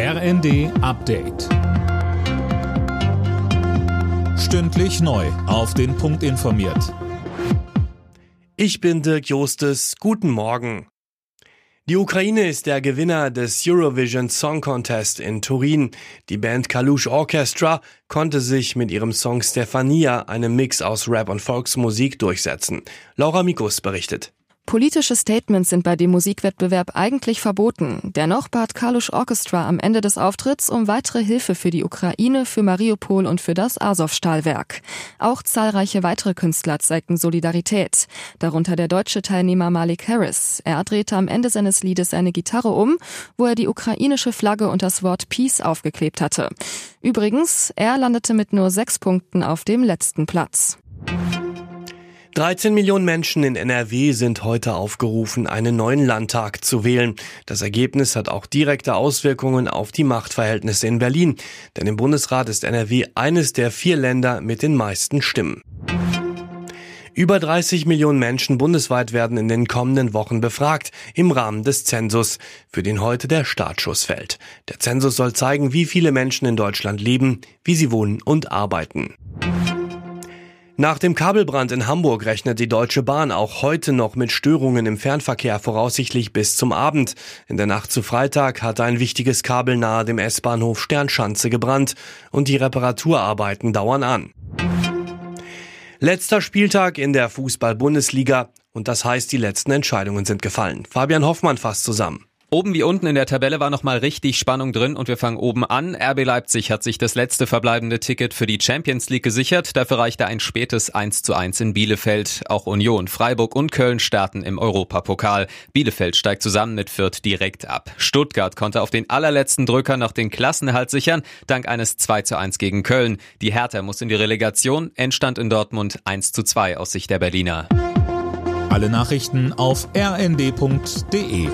RND Update. Stündlich neu. Auf den Punkt informiert. Ich bin Dirk Jostes. Guten Morgen. Die Ukraine ist der Gewinner des Eurovision Song Contest in Turin. Die Band Kalush Orchestra konnte sich mit ihrem Song Stefania, einem Mix aus Rap und Volksmusik, durchsetzen. Laura Mikus berichtet. Politische Statements sind bei dem Musikwettbewerb eigentlich verboten. Dennoch bat Kalush Orchestra am Ende des Auftritts um weitere Hilfe für die Ukraine, für Mariupol und für das Azov-Stahlwerk. Auch zahlreiche weitere Künstler zeigten Solidarität. Darunter der deutsche Teilnehmer Malik Harris. Er drehte am Ende seines Liedes seine Gitarre um, wo er die ukrainische Flagge und das Wort Peace aufgeklebt hatte. Übrigens, er landete mit nur sechs Punkten auf dem letzten Platz. 13 Millionen Menschen in NRW sind heute aufgerufen, einen neuen Landtag zu wählen. Das Ergebnis hat auch direkte Auswirkungen auf die Machtverhältnisse in Berlin. Denn im Bundesrat ist NRW eines der vier Länder mit den meisten Stimmen. Über 30 Millionen Menschen bundesweit werden in den kommenden Wochen befragt im Rahmen des Zensus, für den heute der Startschuss fällt. Der Zensus soll zeigen, wie viele Menschen in Deutschland leben, wie sie wohnen und arbeiten. Nach dem Kabelbrand in Hamburg rechnet die Deutsche Bahn auch heute noch mit Störungen im Fernverkehr voraussichtlich bis zum Abend. In der Nacht zu Freitag hatte ein wichtiges Kabel nahe dem S-Bahnhof Sternschanze gebrannt und die Reparaturarbeiten dauern an. Letzter Spieltag in der Fußball-Bundesliga und das heißt, die letzten Entscheidungen sind gefallen. Fabian Hoffmann fasst zusammen. Oben wie unten in der Tabelle war nochmal richtig Spannung drin und wir fangen oben an. RB Leipzig hat sich das letzte verbleibende Ticket für die Champions League gesichert. Dafür reichte ein spätes 1 zu 1 in Bielefeld. Auch Union, Freiburg und Köln starten im Europapokal. Bielefeld steigt zusammen mit Fürth direkt ab. Stuttgart konnte auf den allerletzten Drücker noch den Klassenerhalt sichern, dank eines 2 zu 1 gegen Köln. Die Hertha muss in die Relegation, Endstand in Dortmund 1 zu 2 aus Sicht der Berliner. Alle Nachrichten auf rnd.de